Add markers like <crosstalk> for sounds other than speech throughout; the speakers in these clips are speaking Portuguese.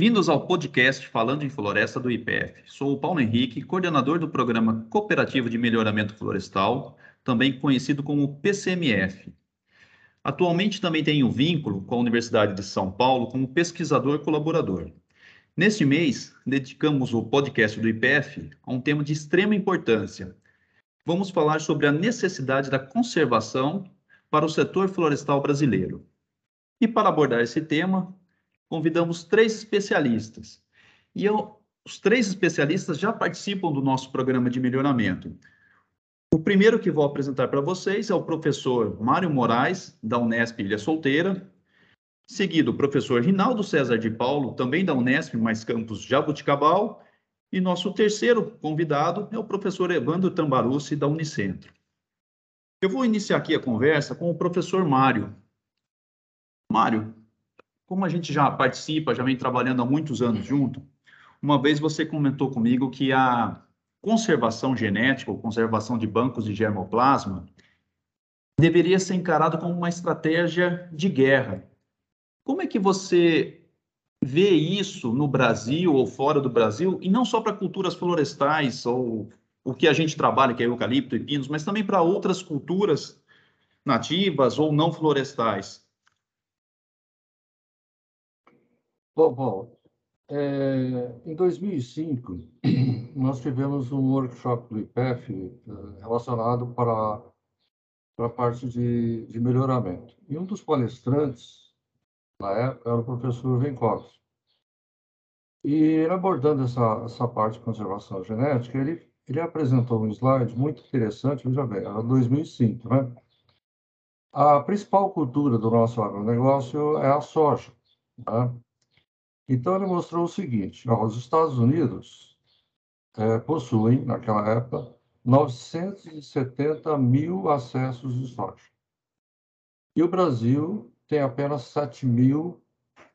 Bem-vindos ao podcast Falando em Floresta do IPF. Sou o Paulo Henrique, coordenador do Programa Cooperativo de Melhoramento Florestal, também conhecido como PCMF. Atualmente também tenho vínculo com a Universidade de São Paulo como pesquisador colaborador. Neste mês, dedicamos o podcast do IPF a um tema de extrema importância. Vamos falar sobre a necessidade da conservação para o setor florestal brasileiro. E para abordar esse tema, convidamos três especialistas. E eu, os três especialistas já participam do nosso programa de melhoramento. O primeiro que vou apresentar para vocês é o professor Mário Moraes, da Unesp Ilha Solteira, seguido o professor Rinaldo César de Paulo, também da Unesp, mais campus Jabuticabal, e nosso terceiro convidado é o professor Evandro Tambarucci, da Unicentro. Eu vou iniciar aqui a conversa com o professor Mário. Mário, como a gente já participa, já vem trabalhando há muitos anos junto, uma vez você comentou comigo que a conservação genética, ou conservação de bancos de germoplasma, deveria ser encarado como uma estratégia de guerra. Como é que você vê isso no Brasil ou fora do Brasil, e não só para culturas florestais ou o que a gente trabalha, que é eucalipto e pinos, mas também para outras culturas nativas ou não florestais? Bom, bom é, em 2005, <clears throat> nós tivemos um workshop do IPEF é, relacionado para, para a parte de, de melhoramento. E um dos palestrantes, na época, era o professor Venkovski. E abordando essa, essa parte de conservação genética, ele, ele apresentou um slide muito interessante, veja bem, era 2005, né? A principal cultura do nosso agronegócio é a soja. Né? Então, ele mostrou o seguinte: ó, os Estados Unidos é, possuem, naquela época, 970 mil acessos de soja. E o Brasil tem apenas 7 mil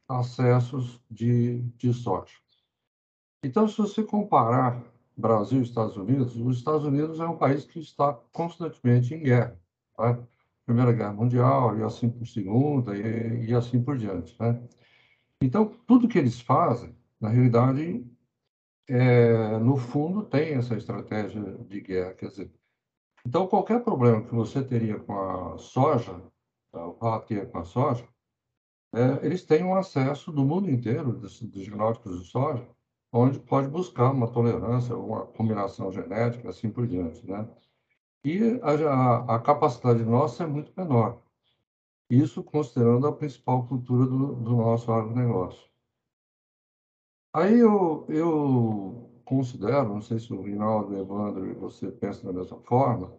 acessos de, de soja. Então, se você comparar Brasil e Estados Unidos, os Estados Unidos é um país que está constantemente em guerra. Né? Primeira Guerra Mundial, e assim por Segunda, e, e assim por diante. Né? Então, tudo que eles fazem, na realidade, é, no fundo, tem essa estratégia de guerra. Quer dizer, então, qualquer problema que você teria com a soja, tá, o rateio com a soja, é, eles têm um acesso do mundo inteiro dos, dos genótipos de soja, onde pode buscar uma tolerância, uma combinação genética, assim por diante, né? E a, a capacidade nossa é muito menor. Isso considerando a principal cultura do, do nosso agronegócio. Aí eu, eu considero, não sei se o Rinaldo, Evandro e você pensam da mesma forma,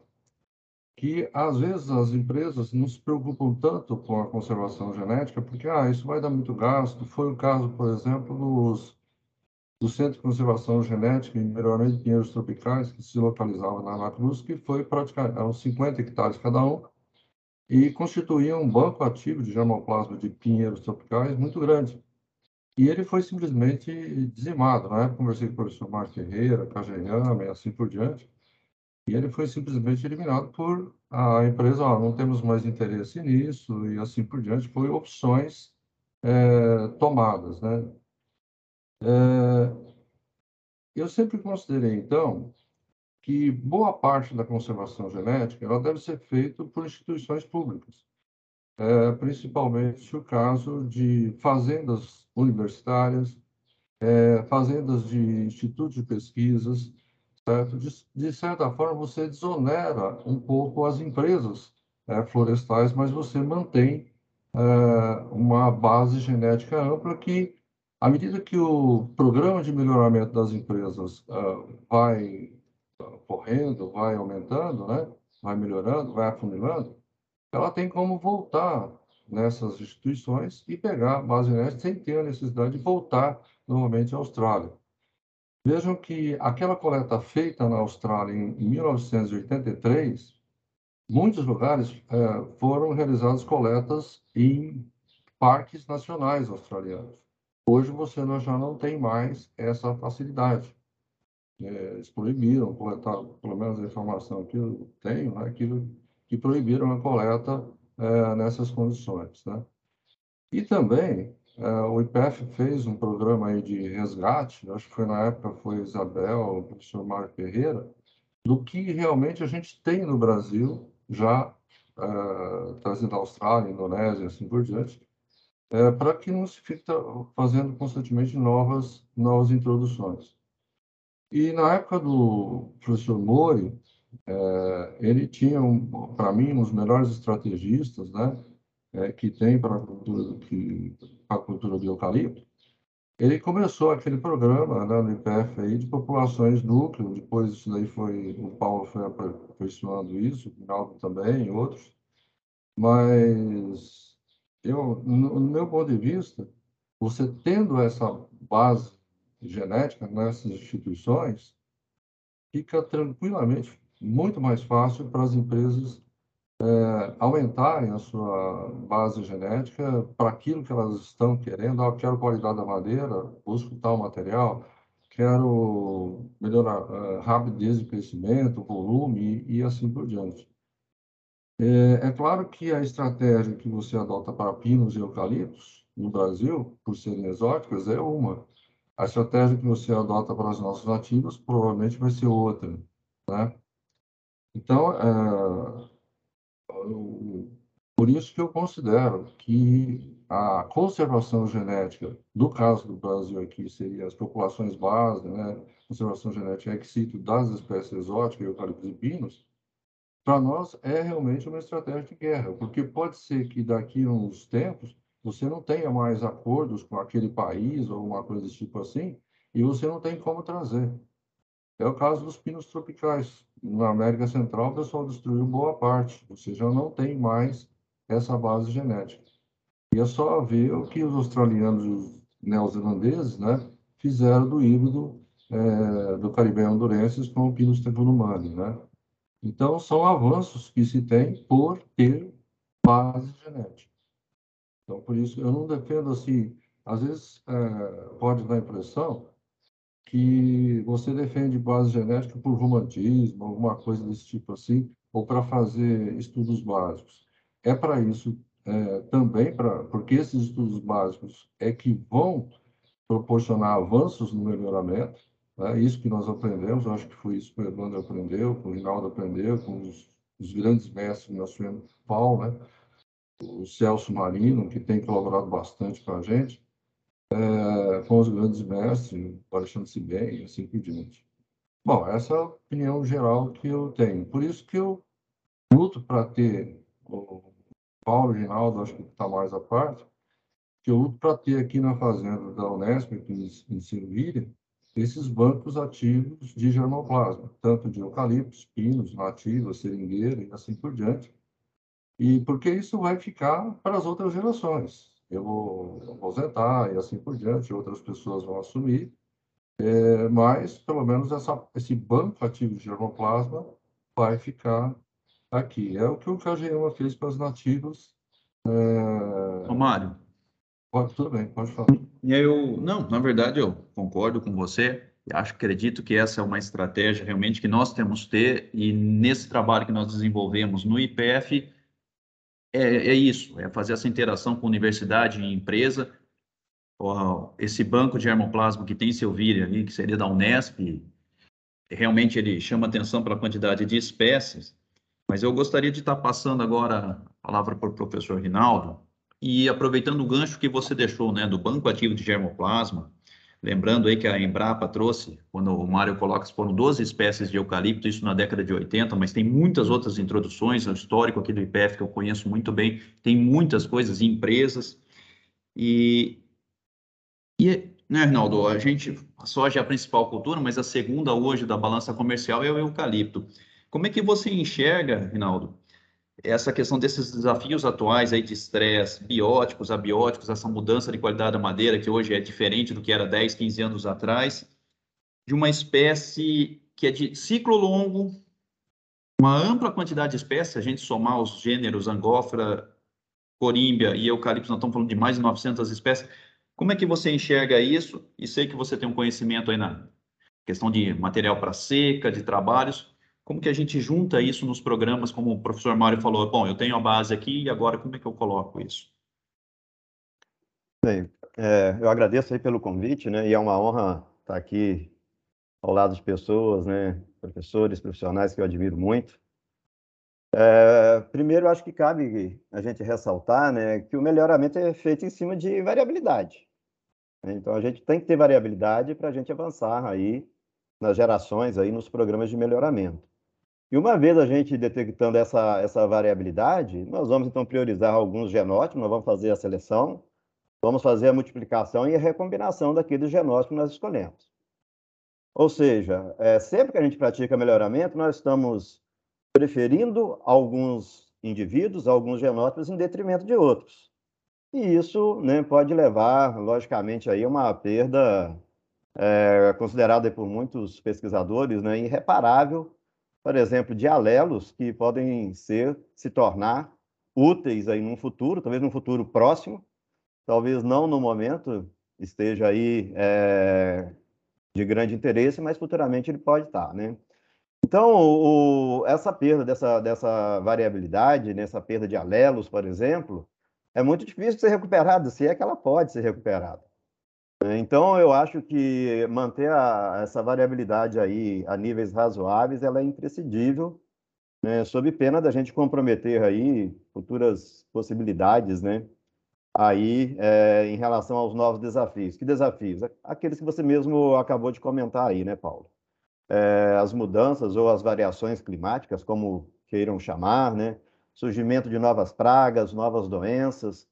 que às vezes as empresas não se preocupam tanto com a conservação genética, porque ah, isso vai dar muito gasto. Foi o caso, por exemplo, dos, do Centro de Conservação Genética e Melhoramento de Pinheiros Tropicais, que se localizava na Ana que foi praticamente, eram 50 hectares cada um, e constituía um banco ativo de germoplasma de pinheiros tropicais muito grande. E ele foi simplesmente dizimado. Na época, conversei com o professor Marco Ferreira, Cajayama e assim por diante, e ele foi simplesmente eliminado por a empresa, não temos mais interesse nisso, e assim por diante. Foi opções é, tomadas, né? É, eu sempre considerei, então, que boa parte da conservação genética ela deve ser feita por instituições públicas, é, principalmente o caso de fazendas universitárias, é, fazendas de institutos de pesquisas, certo? De, de, certa forma, você desonera um pouco as empresas é, florestais, mas você mantém é, uma base genética ampla que, à medida que o programa de melhoramento das empresas é, vai correndo, vai aumentando, né? vai melhorando, vai afunilando, ela tem como voltar nessas instituições e pegar a base genética sem ter a necessidade de voltar novamente à Austrália. Vejam que aquela coleta feita na Austrália em 1983, muitos lugares é, foram realizadas coletas em parques nacionais australianos. Hoje você já não tem mais essa facilidade. É, eles proibiram coletar, pelo menos a informação que eu tenho, né, que, que proibiram a coleta é, nessas condições. Né? E também é, o IPF fez um programa aí de resgate, acho que foi na época foi Isabel, o professor Mário Ferreira, do que realmente a gente tem no Brasil, já é, trazendo da Austrália, Indonésia, assim por diante, é, para que não se fique fazendo constantemente novas, novas introduções. E na época do professor Mori, é, ele tinha, um, para mim, um dos melhores estrategistas, né? é, que tem para a cultura, que, a cultura do eucalipto, ele começou aquele programa né, no IPF aí de populações núcleo, depois isso daí foi, o Paulo foi aperfeiçoando isso, o Rinaldo também, outros, mas eu, no, no meu ponto de vista, você tendo essa base genética nessas instituições, fica tranquilamente muito mais fácil para as empresas é, aumentarem a sua base genética para aquilo que elas estão querendo. Ah, quero qualidade da madeira, busco tal material, quero melhorar uh, rapidez de crescimento, volume e, e assim por diante. É, é, claro que a estratégia que você adota para pinos e eucaliptos no Brasil, por serem exóticas, é uma. A estratégia que você adota para as nossas nativas provavelmente vai ser outra, né? Então, é, por isso que eu considero que a conservação genética, no caso do Brasil aqui, seria as populações base, né? conservação genética ex situ das espécies exóticas, eucaliptos e pinos, para nós é realmente uma estratégia de guerra, porque pode ser que daqui a uns tempos você não tenha mais acordos com aquele país ou uma coisa desse tipo assim, e você não tem como trazer. É o caso dos pinos tropicais na América Central, o pessoal destruiu boa parte, ou seja, não tem mais essa base genética. E é só ver o que os australianos e os neozelandeses né, fizeram do híbrido é, do Caribe hondurenses com o Pinus tempurumani, né? Então, são avanços que se tem por ter base genética. Então, por isso, eu não defendo assim, às vezes é, pode dar a impressão que você defende base genética por romantismo, alguma coisa desse tipo assim, ou para fazer estudos básicos. É para isso é, também, pra, porque esses estudos básicos é que vão proporcionar avanços no melhoramento, né? isso que nós aprendemos, eu acho que foi isso que o Evandro aprendeu, que o Rinaldo aprendeu, com os, os grandes mestres que nós tivemos, Paulo, né? O Celso Marino, que tem colaborado bastante com a gente, é, com os grandes mestres, Alexandre bem e assim por diante. Bom, essa é a opinião geral que eu tenho. Por isso que eu luto para ter, o Paulo Rinaldo, acho que está mais à parte, que eu luto para ter aqui na fazenda da Unesp, aqui em Servilha, esses bancos ativos de germoplasma, tanto de eucaliptos, pinos, nativas, seringueira e assim por diante. E porque isso vai ficar para as outras gerações eu vou aposentar e assim por diante, outras pessoas vão assumir, é, mas pelo menos essa, esse banco ativo de germoplasma vai ficar aqui. É o que o KGEMA fez para os nativos. É... Ô, Mário. Pode, tudo bem, pode falar. Eu, não, na verdade eu concordo com você. Acho, acredito que essa é uma estratégia realmente que nós temos que ter e nesse trabalho que nós desenvolvemos no IPF, é, é isso, é fazer essa interação com universidade e empresa. Esse banco de hermoplasma que tem Silvíria ali, que seria da Unesp, realmente ele chama atenção pela quantidade de espécies, mas eu gostaria de estar passando agora a palavra para o professor Rinaldo e aproveitando o gancho que você deixou, né, do banco ativo de germoplasma, Lembrando aí que a Embrapa trouxe, quando o Mário coloca, foram 12 espécies de eucalipto, isso na década de 80, mas tem muitas outras introduções, o histórico aqui do IPF que eu conheço muito bem, tem muitas coisas, empresas, e, e né, Arnaldo, a gente, a soja é a principal cultura, mas a segunda hoje da balança comercial é o eucalipto. Como é que você enxerga, Rinaldo, essa questão desses desafios atuais aí de estresse, bióticos, abióticos, essa mudança de qualidade da madeira, que hoje é diferente do que era 10, 15 anos atrás, de uma espécie que é de ciclo longo, uma ampla quantidade de espécies, a gente somar os gêneros angófora, corímbia e eucalipto, nós estamos falando de mais de 900 espécies. Como é que você enxerga isso? E sei que você tem um conhecimento aí na questão de material para seca, de trabalhos. Como que a gente junta isso nos programas, como o professor Mário falou, bom, eu tenho a base aqui e agora como é que eu coloco isso? Bem, é, eu agradeço aí pelo convite, né, e é uma honra estar aqui ao lado de pessoas, né, professores, profissionais que eu admiro muito. É, primeiro, acho que cabe a gente ressaltar né, que o melhoramento é feito em cima de variabilidade. Então, a gente tem que ter variabilidade para a gente avançar aí nas gerações, aí nos programas de melhoramento. E uma vez a gente detectando essa, essa variabilidade, nós vamos então priorizar alguns genótipos, nós vamos fazer a seleção, vamos fazer a multiplicação e a recombinação daqueles genótipos que nós escolhemos. Ou seja, é, sempre que a gente pratica melhoramento, nós estamos preferindo alguns indivíduos, alguns genótipos, em detrimento de outros. E isso né, pode levar, logicamente, aí a uma perda é, considerada por muitos pesquisadores né, irreparável por exemplo, de alelos que podem ser, se tornar úteis aí num futuro, talvez num futuro próximo, talvez não no momento esteja aí é, de grande interesse, mas futuramente ele pode estar, né? Então, o, essa perda dessa, dessa variabilidade, nessa né, perda de alelos, por exemplo, é muito difícil de ser recuperada, se é que ela pode ser recuperada. Então, eu acho que manter a, essa variabilidade aí a níveis razoáveis, ela é imprescindível, né, sob pena da gente comprometer aí futuras possibilidades, né, aí é, em relação aos novos desafios. Que desafios? Aqueles que você mesmo acabou de comentar aí, né, Paulo? É, as mudanças ou as variações climáticas, como queiram chamar, né, surgimento de novas pragas, novas doenças,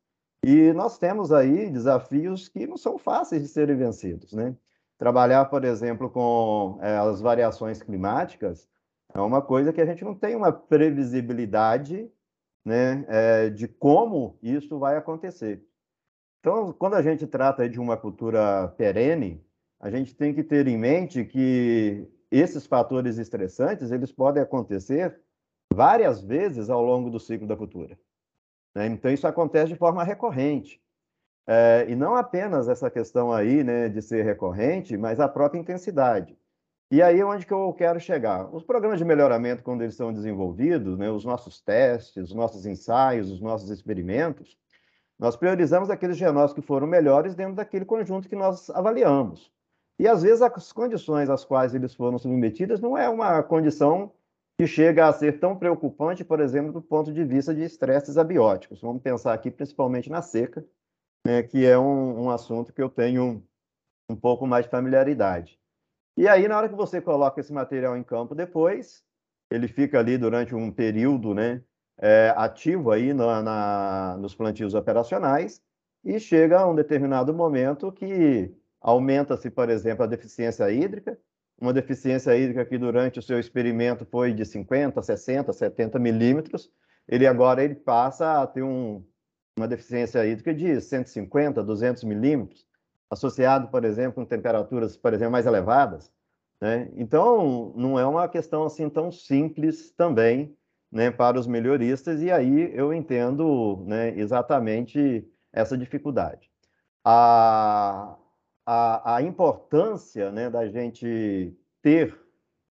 e nós temos aí desafios que não são fáceis de serem vencidos, né? Trabalhar, por exemplo, com é, as variações climáticas é uma coisa que a gente não tem uma previsibilidade né, é, de como isso vai acontecer. Então, quando a gente trata de uma cultura perene, a gente tem que ter em mente que esses fatores estressantes eles podem acontecer várias vezes ao longo do ciclo da cultura. Né? Então, isso acontece de forma recorrente. É, e não apenas essa questão aí né, de ser recorrente, mas a própria intensidade. E aí é onde que eu quero chegar. Os programas de melhoramento, quando eles são desenvolvidos, né, os nossos testes, os nossos ensaios, os nossos experimentos, nós priorizamos aqueles genótipos que foram melhores dentro daquele conjunto que nós avaliamos. E às vezes as condições às quais eles foram submetidos não é uma condição que chega a ser tão preocupante, por exemplo, do ponto de vista de estresses abióticos. Vamos pensar aqui principalmente na seca, né, que é um, um assunto que eu tenho um pouco mais de familiaridade. E aí, na hora que você coloca esse material em campo depois, ele fica ali durante um período né, é, ativo aí na, na, nos plantios operacionais e chega a um determinado momento que aumenta-se, por exemplo, a deficiência hídrica, uma deficiência hídrica que durante o seu experimento foi de 50, 60, 70 milímetros, ele agora ele passa a ter um, uma deficiência hídrica de 150, 200 milímetros, associado, por exemplo, com temperaturas, por exemplo, mais elevadas. Né? Então, não é uma questão assim tão simples também né, para os melhoristas, e aí eu entendo né, exatamente essa dificuldade. A, a, a importância né, da gente ter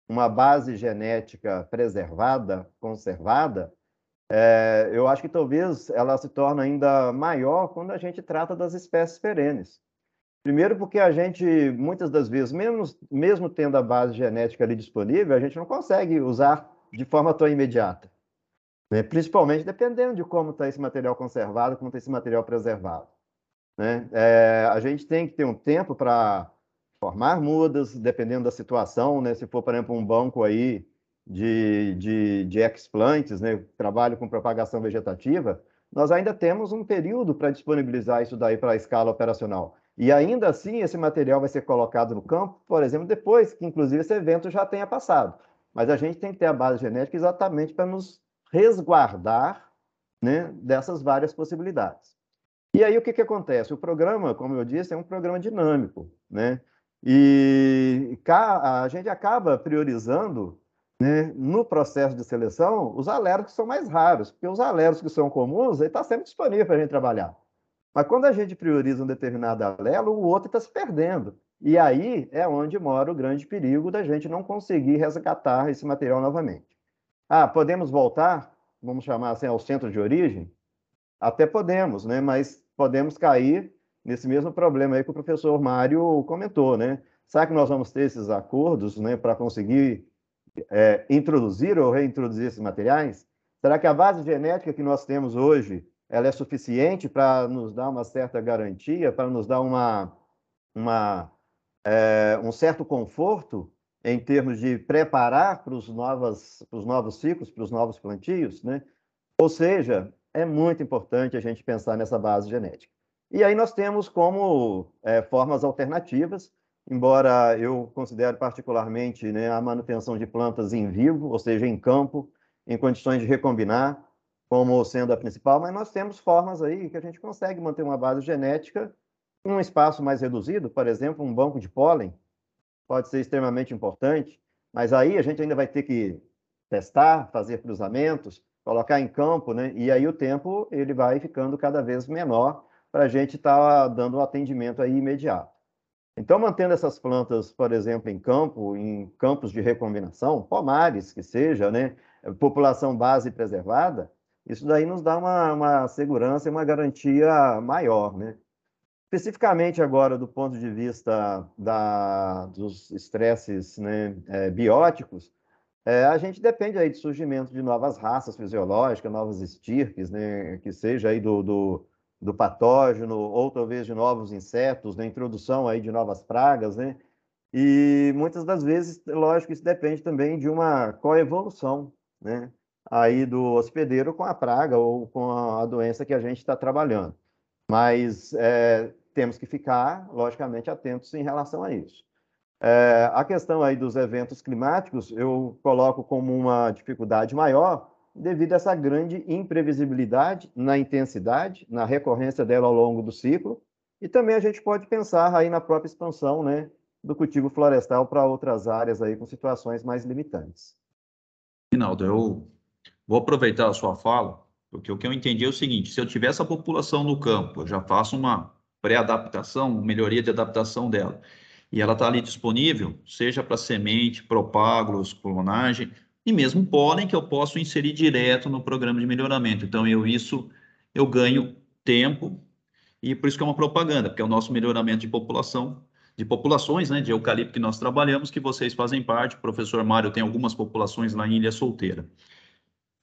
uma base genética preservada, conservada, é, eu acho que talvez ela se torne ainda maior quando a gente trata das espécies perenes. Primeiro, porque a gente, muitas das vezes, mesmo, mesmo tendo a base genética ali disponível, a gente não consegue usar de forma tão imediata. Né? Principalmente dependendo de como está esse material conservado, como está esse material preservado. Né? É, a gente tem que ter um tempo para formar mudas, dependendo da situação, né? Se for, por exemplo, um banco aí de, de, de explantes, né? Trabalho com propagação vegetativa, nós ainda temos um período para disponibilizar isso daí para a escala operacional. E ainda assim, esse material vai ser colocado no campo, por exemplo, depois que, inclusive, esse evento já tenha passado. Mas a gente tem que ter a base genética exatamente para nos resguardar né, dessas várias possibilidades. E aí o que, que acontece? O programa, como eu disse, é um programa dinâmico, né? E a gente acaba priorizando né, no processo de seleção os alertas que são mais raros, porque os alertas que são comuns está sempre disponível para a gente trabalhar. Mas quando a gente prioriza um determinado alelo, o outro está se perdendo. E aí é onde mora o grande perigo da gente não conseguir resgatar esse material novamente. Ah, podemos voltar, vamos chamar assim, ao centro de origem? Até podemos, né? mas podemos cair nesse mesmo problema aí que o professor Mário comentou. Né? Será que nós vamos ter esses acordos né, para conseguir é, introduzir ou reintroduzir esses materiais? Será que a base genética que nós temos hoje ela é suficiente para nos dar uma certa garantia, para nos dar uma, uma, é, um certo conforto em termos de preparar para os novos, para os novos ciclos, para os novos plantios? Né? Ou seja, é muito importante a gente pensar nessa base genética. E aí nós temos como é, formas alternativas embora eu considere particularmente né, a manutenção de plantas em vivo, ou seja, em campo, em condições de recombinar, como sendo a principal, mas nós temos formas aí que a gente consegue manter uma base genética em um espaço mais reduzido, por exemplo, um banco de pólen, pode ser extremamente importante, mas aí a gente ainda vai ter que testar, fazer cruzamentos, colocar em campo, né? E aí o tempo ele vai ficando cada vez menor para a gente estar tá dando um atendimento aí imediato. Então, mantendo essas plantas, por exemplo, em campo, em campos de recombinação, pomares que seja, né, população base preservada, isso daí nos dá uma, uma segurança e uma garantia maior, né? Especificamente agora, do ponto de vista da, dos estresses né, é, bióticos, é, a gente depende aí do surgimento de novas raças fisiológicas, novas estirpes, né, que seja aí do, do do patógeno, ou talvez de novos insetos, da introdução aí de novas pragas, né? E muitas das vezes, lógico, isso depende também de uma coevolução, né? Aí do hospedeiro com a praga ou com a doença que a gente está trabalhando. Mas é, temos que ficar, logicamente, atentos em relação a isso. É, a questão aí dos eventos climáticos, eu coloco como uma dificuldade maior, devido a essa grande imprevisibilidade na intensidade, na recorrência dela ao longo do ciclo, e também a gente pode pensar aí na própria expansão, né, do cultivo florestal para outras áreas aí com situações mais limitantes. Rinaldo, eu vou aproveitar a sua fala, porque o que eu entendi é o seguinte: se eu tiver essa população no campo, eu já faço uma pré-adaptação, melhoria de adaptação dela, e ela está ali disponível, seja para semente, propágulos, clonagem, e mesmo pólen que eu posso inserir direto no programa de melhoramento. Então, eu isso eu ganho tempo e por isso que é uma propaganda, porque é o nosso melhoramento de população, de populações, né, de eucalipto que nós trabalhamos, que vocês fazem parte. O professor Mário tem algumas populações lá em Ilha Solteira.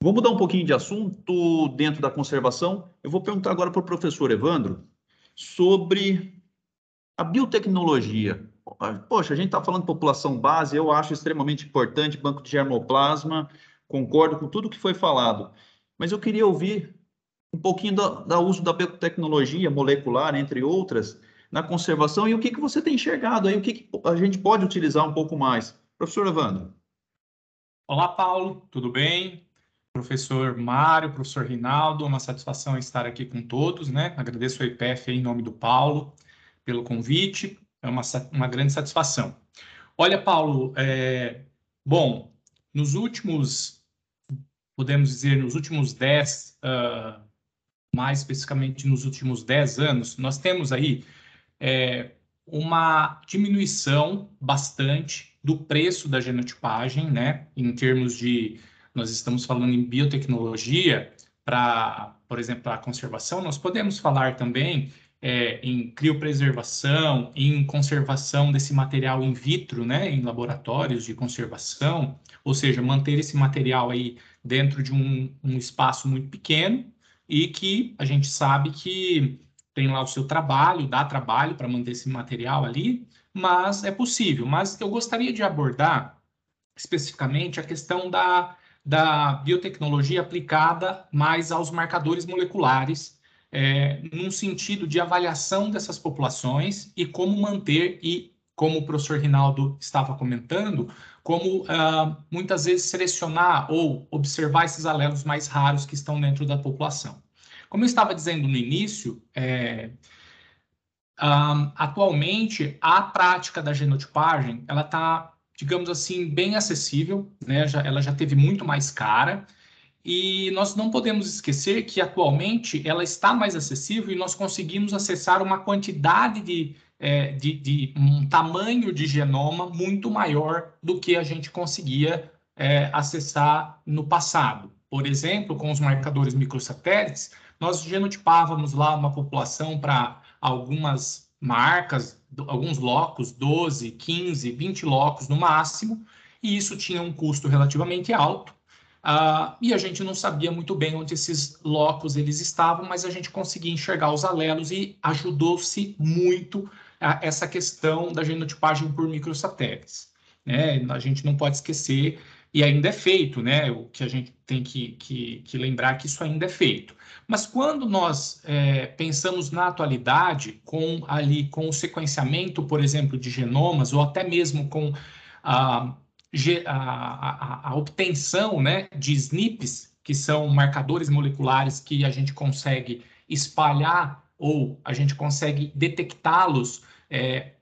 Vou mudar um pouquinho de assunto dentro da conservação. Eu vou perguntar agora para o professor Evandro sobre a biotecnologia. Poxa, a gente está falando de população base, eu acho extremamente importante banco de germoplasma, concordo com tudo que foi falado, mas eu queria ouvir um pouquinho do, uso da biotecnologia molecular, entre outras, na conservação e o que, que você tem enxergado aí, o que, que a gente pode utilizar um pouco mais. Professor Evandro. Olá, Paulo, tudo bem? Professor Mário, professor Rinaldo, uma satisfação estar aqui com todos, né? Agradeço ao IPF em nome do Paulo pelo convite é uma, uma grande satisfação. Olha, Paulo, é, bom, nos últimos, podemos dizer, nos últimos 10, uh, ah, mais especificamente nos últimos 10 anos, nós temos aí é, uma diminuição bastante do preço da genotipagem, né? Em termos de, nós estamos falando em biotecnologia, para, por exemplo, a conservação, nós podemos falar também é, em criopreservação, em conservação desse material in vitro, né, em laboratórios de conservação, ou seja, manter esse material aí dentro de um, um espaço muito pequeno e que a gente sabe que tem lá o seu trabalho, dá trabalho para manter esse material ali, mas é possível. Mas eu gostaria de abordar especificamente a questão da, da biotecnologia aplicada mais aos marcadores moleculares é, num sentido de avaliação dessas populações e como manter e como o professor Rinaldo estava comentando, como uh, muitas vezes selecionar ou observar esses alelos mais raros que estão dentro da população. Como eu estava dizendo no início, é, um, atualmente a prática da genotipagem ela está, digamos assim, bem acessível, né? Já, ela já teve muito mais cara. E nós não podemos esquecer que atualmente ela está mais acessível e nós conseguimos acessar uma quantidade de é, de, de, um tamanho de genoma muito maior do que a gente conseguia é, acessar no passado. Por exemplo, com os marcadores microsatélites, nós genotipávamos lá uma população para algumas marcas, alguns locos, 12, 15, 20 locos no máximo, e isso tinha um custo relativamente alto. Uh, e a gente não sabia muito bem onde esses locos eles estavam, mas a gente conseguia enxergar os alelos e ajudou-se muito essa questão da genotipagem por microsatélites. Né? A gente não pode esquecer, e ainda é feito, né? O que a gente tem que, que, que lembrar que isso ainda é feito. Mas quando nós é, pensamos na atualidade, com ali com o sequenciamento, por exemplo, de genomas, ou até mesmo com a, a, a, obtenção né, de SNPs, que são marcadores moleculares que a gente consegue espalhar ou a gente consegue detectá-los é,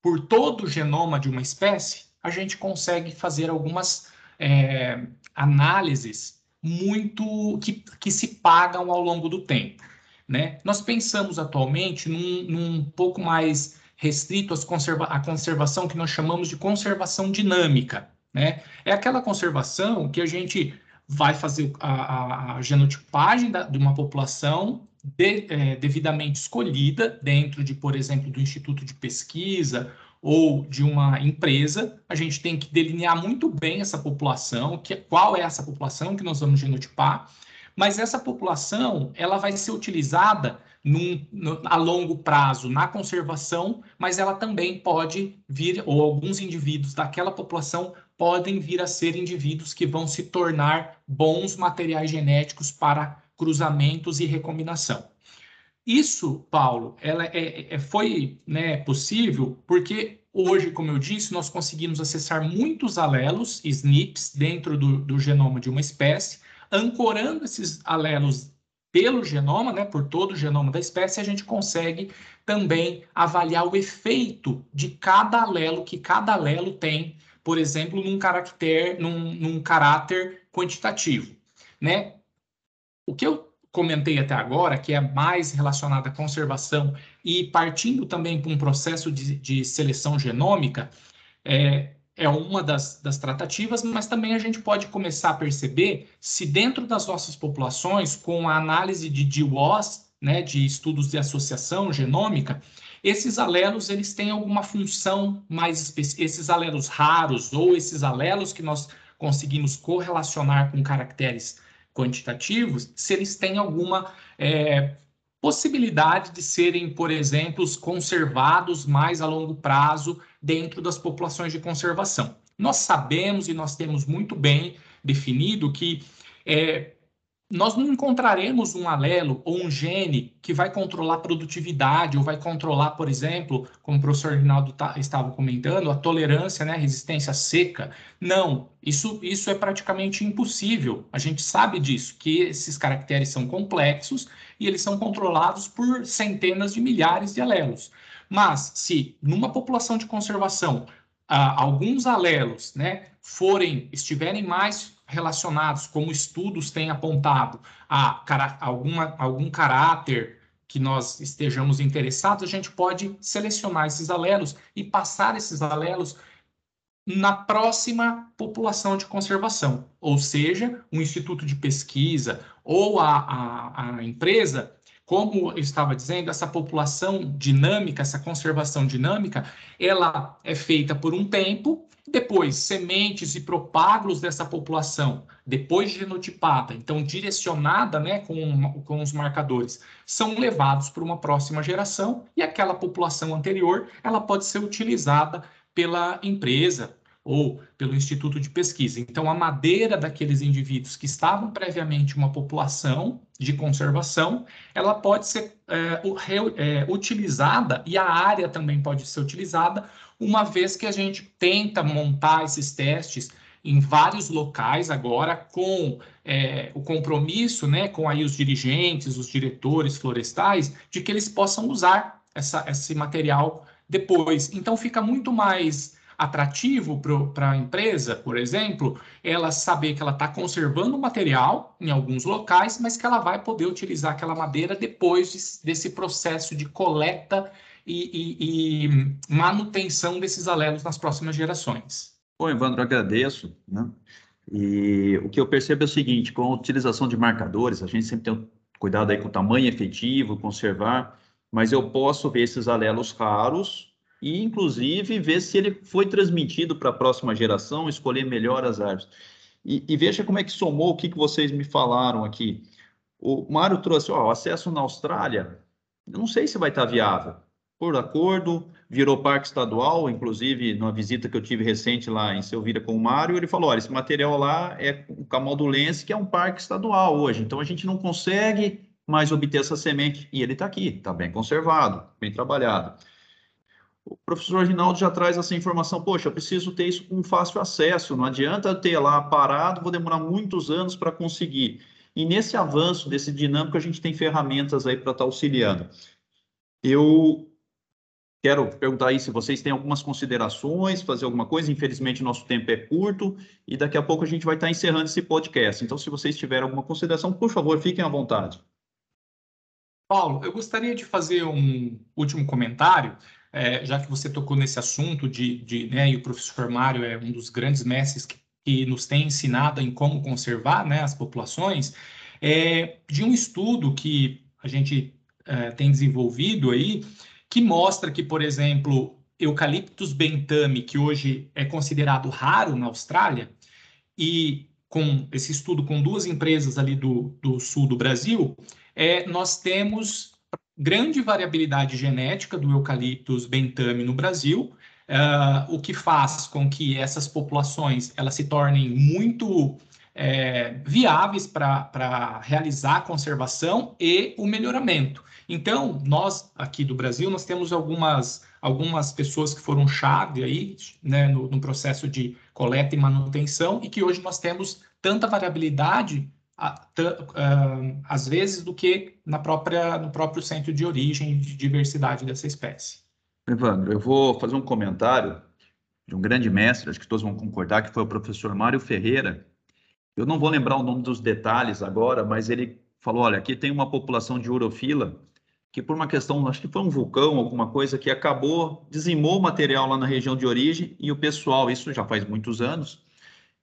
por todo o genoma de uma espécie, a gente consegue fazer algumas é, análises muito que, que se pagam ao longo do tempo. Né? Nós pensamos atualmente num, num pouco mais restrito conserva à conservação que nós chamamos de conservação dinâmica. Né? É aquela conservação que a gente vai fazer a, a, a genotipagem da, de uma população de, é, devidamente escolhida dentro de, por exemplo, do instituto de pesquisa ou de uma empresa, a gente tem que delinear muito bem essa população, que qual é essa população que nós vamos genotipar, mas essa população ela vai ser utilizada num, no, a longo prazo na conservação, mas ela também pode vir, ou alguns indivíduos daquela população podem vir a ser indivíduos que vão se tornar bons materiais genéticos para cruzamentos e recombinação. Isso, Paulo, ela é, é, foi né, possível porque hoje, como eu disse, nós conseguimos acessar muitos alelos, SNPs, dentro do, do genoma de uma espécie, ancorando esses alelos pelo genoma, né, por todo o genoma da espécie, a gente consegue também avaliar o efeito de cada alelo que cada alelo tem, por exemplo, num caractere, num, num caráter quantitativo, né? O que eu comentei até agora, que é mais relacionado à conservação e partindo também para um processo de, de seleção genômica, é, é uma das, das, tratativas, mas também a gente pode começar a perceber se dentro das nossas populações, com a análise de GWAS, né, de estudos de associação genômica, esses alelos eles têm alguma função mais específica, esses alelos raros ou esses alelos que nós conseguimos correlacionar com caracteres quantitativos, se eles têm alguma é, possibilidade de serem, por exemplo, conservados mais a longo prazo dentro das populações de conservação. Nós sabemos e nós temos muito bem definido que é, nós não encontraremos um alelo ou um gene que vai controlar a produtividade ou vai controlar, por exemplo, como o professor Rinaldo tá, estava comentando, a tolerância, né, a resistência seca. Não, isso, isso é praticamente impossível. A gente sabe disso, que esses caracteres são complexos e eles são controlados por centenas de milhares de alelos. Mas se numa população de conservação ah, alguns alelos né, forem, estiverem mais relacionados, como estudos têm apontado, a, alguma, algum caráter que nós estejamos interessados, a gente pode selecionar esses alelos e passar esses alelos na próxima população de conservação, ou seja, um instituto de pesquisa ou a, a, a empresa como eu estava dizendo, essa população dinâmica, essa conservação dinâmica, ela é feita por um tempo, depois sementes e propágulos dessa população, depois genotipada, então direcionada né, com, com os marcadores, são levados para uma próxima geração e aquela população anterior ela pode ser utilizada pela empresa ou pelo Instituto de Pesquisa. Então, a madeira daqueles indivíduos que estavam previamente uma população de conservação, ela pode ser é, é, utilizada e a área também pode ser utilizada, uma vez que a gente tenta montar esses testes em vários locais agora com é, o compromisso, né, com aí os dirigentes, os diretores florestais, de que eles possam usar essa, esse material depois. Então fica muito mais atrativo para a empresa, por exemplo, ela saber que ela está conservando o material em alguns locais, mas que ela vai poder utilizar aquela madeira depois de, desse processo de coleta e, e, e, manutenção desses alelos nas próximas gerações. Bom, Evandro, agradeço. Né? E o que eu percebo é o seguinte, com a utilização de marcadores, a gente sempre tem cuidado aí com o tamanho efetivo, conservar, mas eu posso ver esses alelos raros e, inclusive, ver se ele foi transmitido para a próxima geração, escolher melhor as árvores. E, e, veja como é que somou o que, que vocês me falaram aqui. O Mário trouxe, ó, o acesso na Austrália, eu não sei se vai estar viável. Por acordo, virou parque estadual, inclusive, numa visita que eu tive recente lá em Selvira com o Mário, ele falou, olha, esse material lá é o Camaldulense, que é um parque estadual hoje, então a gente não consegue mais obter essa semente. E ele está aqui, está bem conservado, bem trabalhado o professor Rinaldo já traz essa informação, poxa, eu preciso ter isso com fácil acesso, não adianta ter lá parado, vou demorar muitos anos para conseguir. E nesse avanço desse dinâmico, a gente tem ferramentas aí para estar tá auxiliando. Eu quero perguntar aí se vocês têm algumas considerações, fazer alguma coisa, infelizmente nosso tempo é curto, e daqui a pouco a gente vai estar tá encerrando esse podcast. Então, se vocês tiverem alguma consideração, por favor, fiquem à vontade. Paulo, eu gostaria de fazer um último comentário é, já que você tocou nesse assunto de, de né, e o professor Mário é um dos grandes mestres que, que nos tem ensinado em como conservar né, as populações, é, de um estudo que a gente é, tem desenvolvido aí, que mostra que, por exemplo, Eucaliptus bentame, que hoje é considerado raro na Austrália, e com esse estudo com duas empresas ali do, do sul do Brasil, é, nós temos grande variabilidade genética do eucaliptus bentame no Brasil, uh, o que faz com que essas populações elas se tornem muito é, viáveis para realizar a conservação e o melhoramento. Então, nós aqui do Brasil, nós temos algumas, algumas pessoas que foram chave aí, né, no, no processo de coleta e manutenção e que hoje nós temos tanta variabilidade às vezes do que na própria, no próprio centro de origem de diversidade dessa espécie. Evandro, eu vou fazer um comentário de um grande mestre, acho que todos vão concordar, que foi o professor Mário Ferreira. Eu não vou lembrar o nome dos detalhes agora, mas ele falou, olha, aqui tem uma população de urofila que por uma questão, acho que foi um vulcão, alguma coisa que acabou, dizimou o material lá na região de origem e o pessoal, isso já faz muitos anos,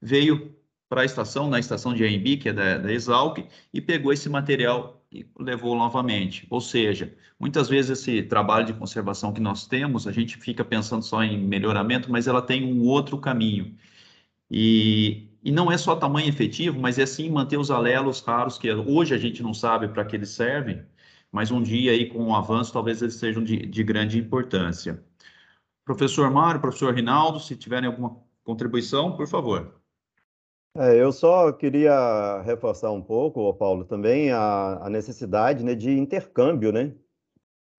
veio para a estação, na estação de AMB, que é da, da Exalc, e pegou esse material e levou novamente. Ou seja, muitas vezes esse trabalho de conservação que nós temos, a gente fica pensando só em melhoramento, mas ela tem um outro caminho. E, e não é só tamanho efetivo, mas é sim manter os alelos raros, que hoje a gente não sabe para que eles servem, mas um dia aí com o avanço, talvez eles sejam de, de grande importância. Professor Mário, professor Rinaldo, se tiverem alguma contribuição, por favor. É, eu só queria reforçar um pouco, Paulo, também a, a necessidade né, de intercâmbio né,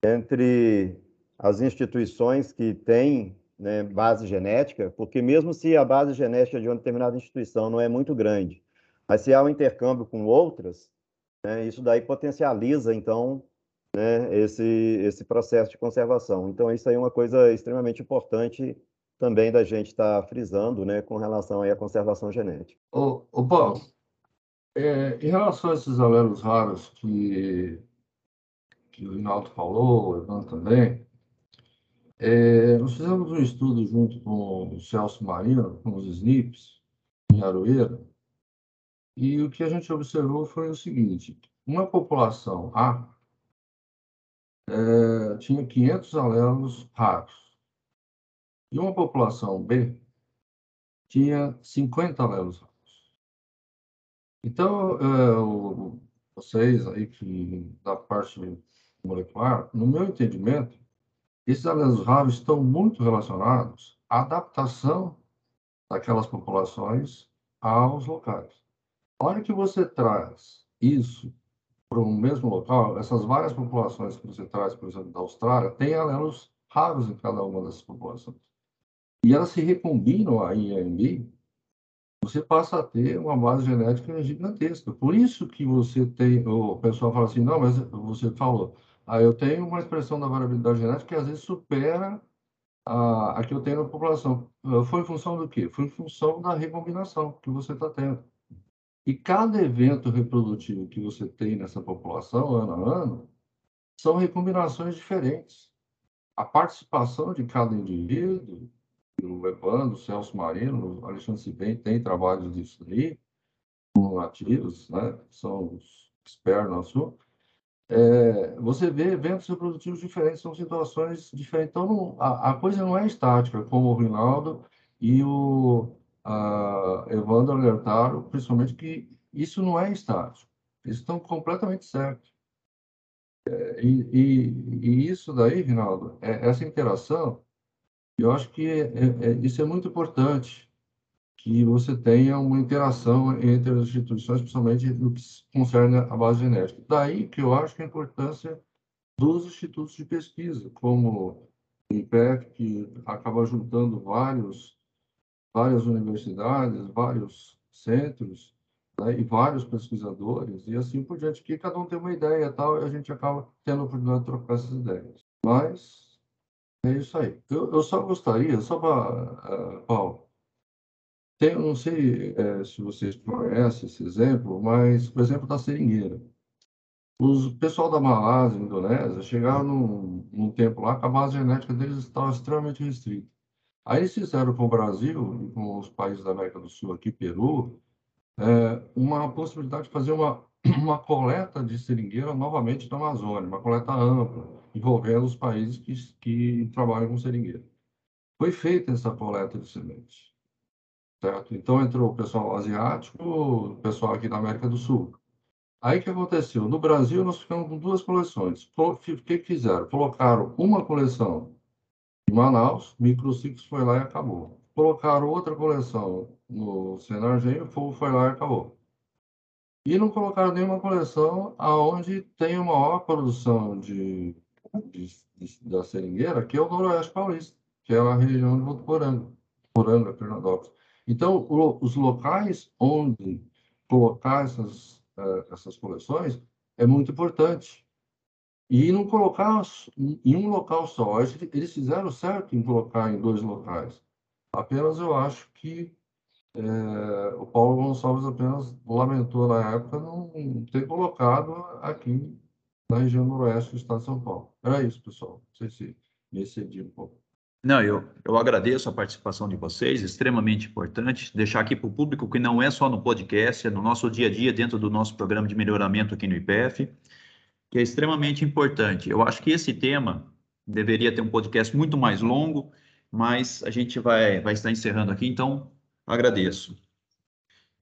entre as instituições que têm né, base genética, porque mesmo se a base genética de uma determinada instituição não é muito grande, mas se há um intercâmbio com outras, né, isso daí potencializa, então, né, esse, esse processo de conservação. Então, isso aí é uma coisa extremamente importante também da gente estar tá frisando né, com relação à conservação genética. Ô Paulo, é, em relação a esses alelos raros que, que o Rinaldo falou, o Evandro também, é, nós fizemos um estudo junto com o Celso Marino, com os SNPs, em Aroeira, e o que a gente observou foi o seguinte, uma população A é, tinha 500 alelos raros, e uma população B tinha 50 alelos raros. Então, é, vocês aí que da parte molecular, no meu entendimento, esses alelos raros estão muito relacionados à adaptação daquelas populações aos locais. A hora que você traz isso para um mesmo local, essas várias populações que você traz, por exemplo, da Austrália, tem alelos raros em cada uma dessas populações. E elas se recombinam aí em você passa a ter uma base genética gigantesca. Por isso que você tem, o pessoal fala assim, não, mas você falou, ah, eu tenho uma expressão da variabilidade genética que às vezes supera a, a que eu tenho na população. Foi em função do quê? Foi em função da recombinação que você está tendo. E cada evento reprodutivo que você tem nessa população, ano a ano, são recombinações diferentes. A participação de cada indivíduo o Evandro, o Celso Marino, o Alexandre Sibem tem trabalhos disso aí, com nativos, né? São os expertos no assunto. É, você vê eventos reprodutivos diferentes, são situações diferentes. Então, não, a, a, coisa não é estática, como o Rinaldo e o a, Evandro alertaram, principalmente que isso não é estático. Eles estão completamente certos. É, e, e, e, isso daí, Rinaldo, é, essa interação eu acho que é, é, isso é muito importante, que você tenha uma interação entre as instituições, principalmente no que concerne a base genética. Daí que eu acho que a importância dos institutos de pesquisa, como o IPEC, que acaba juntando vários, várias universidades, vários centros, né, e vários pesquisadores, e assim por diante, que cada um tem uma ideia tal, e a gente acaba tendo a oportunidade de trocar essas ideias. Mas é isso aí. Eu, eu só gostaria, só para, uh, Paulo, tem, não sei é, se vocês conhecem esse exemplo, mas o exemplo da seringueira. Os pessoal da Malásia, Indonésia, chegaram num, num tempo lá que a base genética deles estava extremamente restrita. Aí eles fizeram com o Brasil e com os países da América do Sul, aqui Peru, é, uma possibilidade de fazer uma, uma coleta de seringueira novamente na Amazônia, uma coleta ampla envolvendo os países que, que trabalham com seringueira. Foi feita essa coleta de sementes, certo? Então entrou o pessoal asiático, o pessoal aqui da América do Sul. Aí o que aconteceu? No Brasil nós ficamos com duas coleções. O que fizeram? Colocaram uma coleção em Manaus, Microciclos foi lá e acabou. Colocaram outra coleção no Senargenho, Fogo foi lá e acabou. E não colocaram nenhuma coleção aonde tem uma maior produção de de, de, da seringueira, que é o Noroeste Paulista, que é a região de Votuporanga, Poranga, Pernambuco. Então, o, os locais onde colocar essas, uh, essas coleções é muito importante. E não colocar em um local só. Eles fizeram certo em colocar em dois locais. Apenas eu acho que é, o Paulo Gonçalves apenas lamentou na época não ter colocado aqui na região noroeste do estado de São Paulo. Era isso, pessoal. Não sei se me excedi um pouco. Não, eu, eu agradeço a participação de vocês, extremamente importante. Deixar aqui para o público que não é só no podcast, é no nosso dia a dia, dentro do nosso programa de melhoramento aqui no IPF, que é extremamente importante. Eu acho que esse tema deveria ter um podcast muito mais longo, mas a gente vai, vai estar encerrando aqui, então agradeço.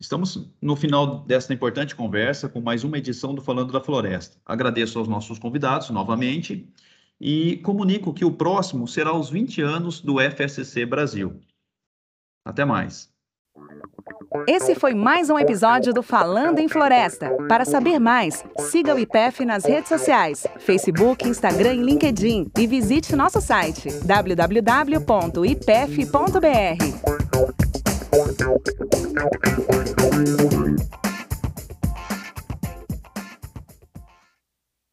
Estamos no final desta importante conversa com mais uma edição do Falando da Floresta. Agradeço aos nossos convidados novamente e comunico que o próximo será os 20 anos do FSC Brasil. Até mais. Esse foi mais um episódio do Falando em Floresta. Para saber mais, siga o IPEF nas redes sociais, Facebook, Instagram e LinkedIn e visite nosso site www.ipef.br. point out, point out, and find no reason.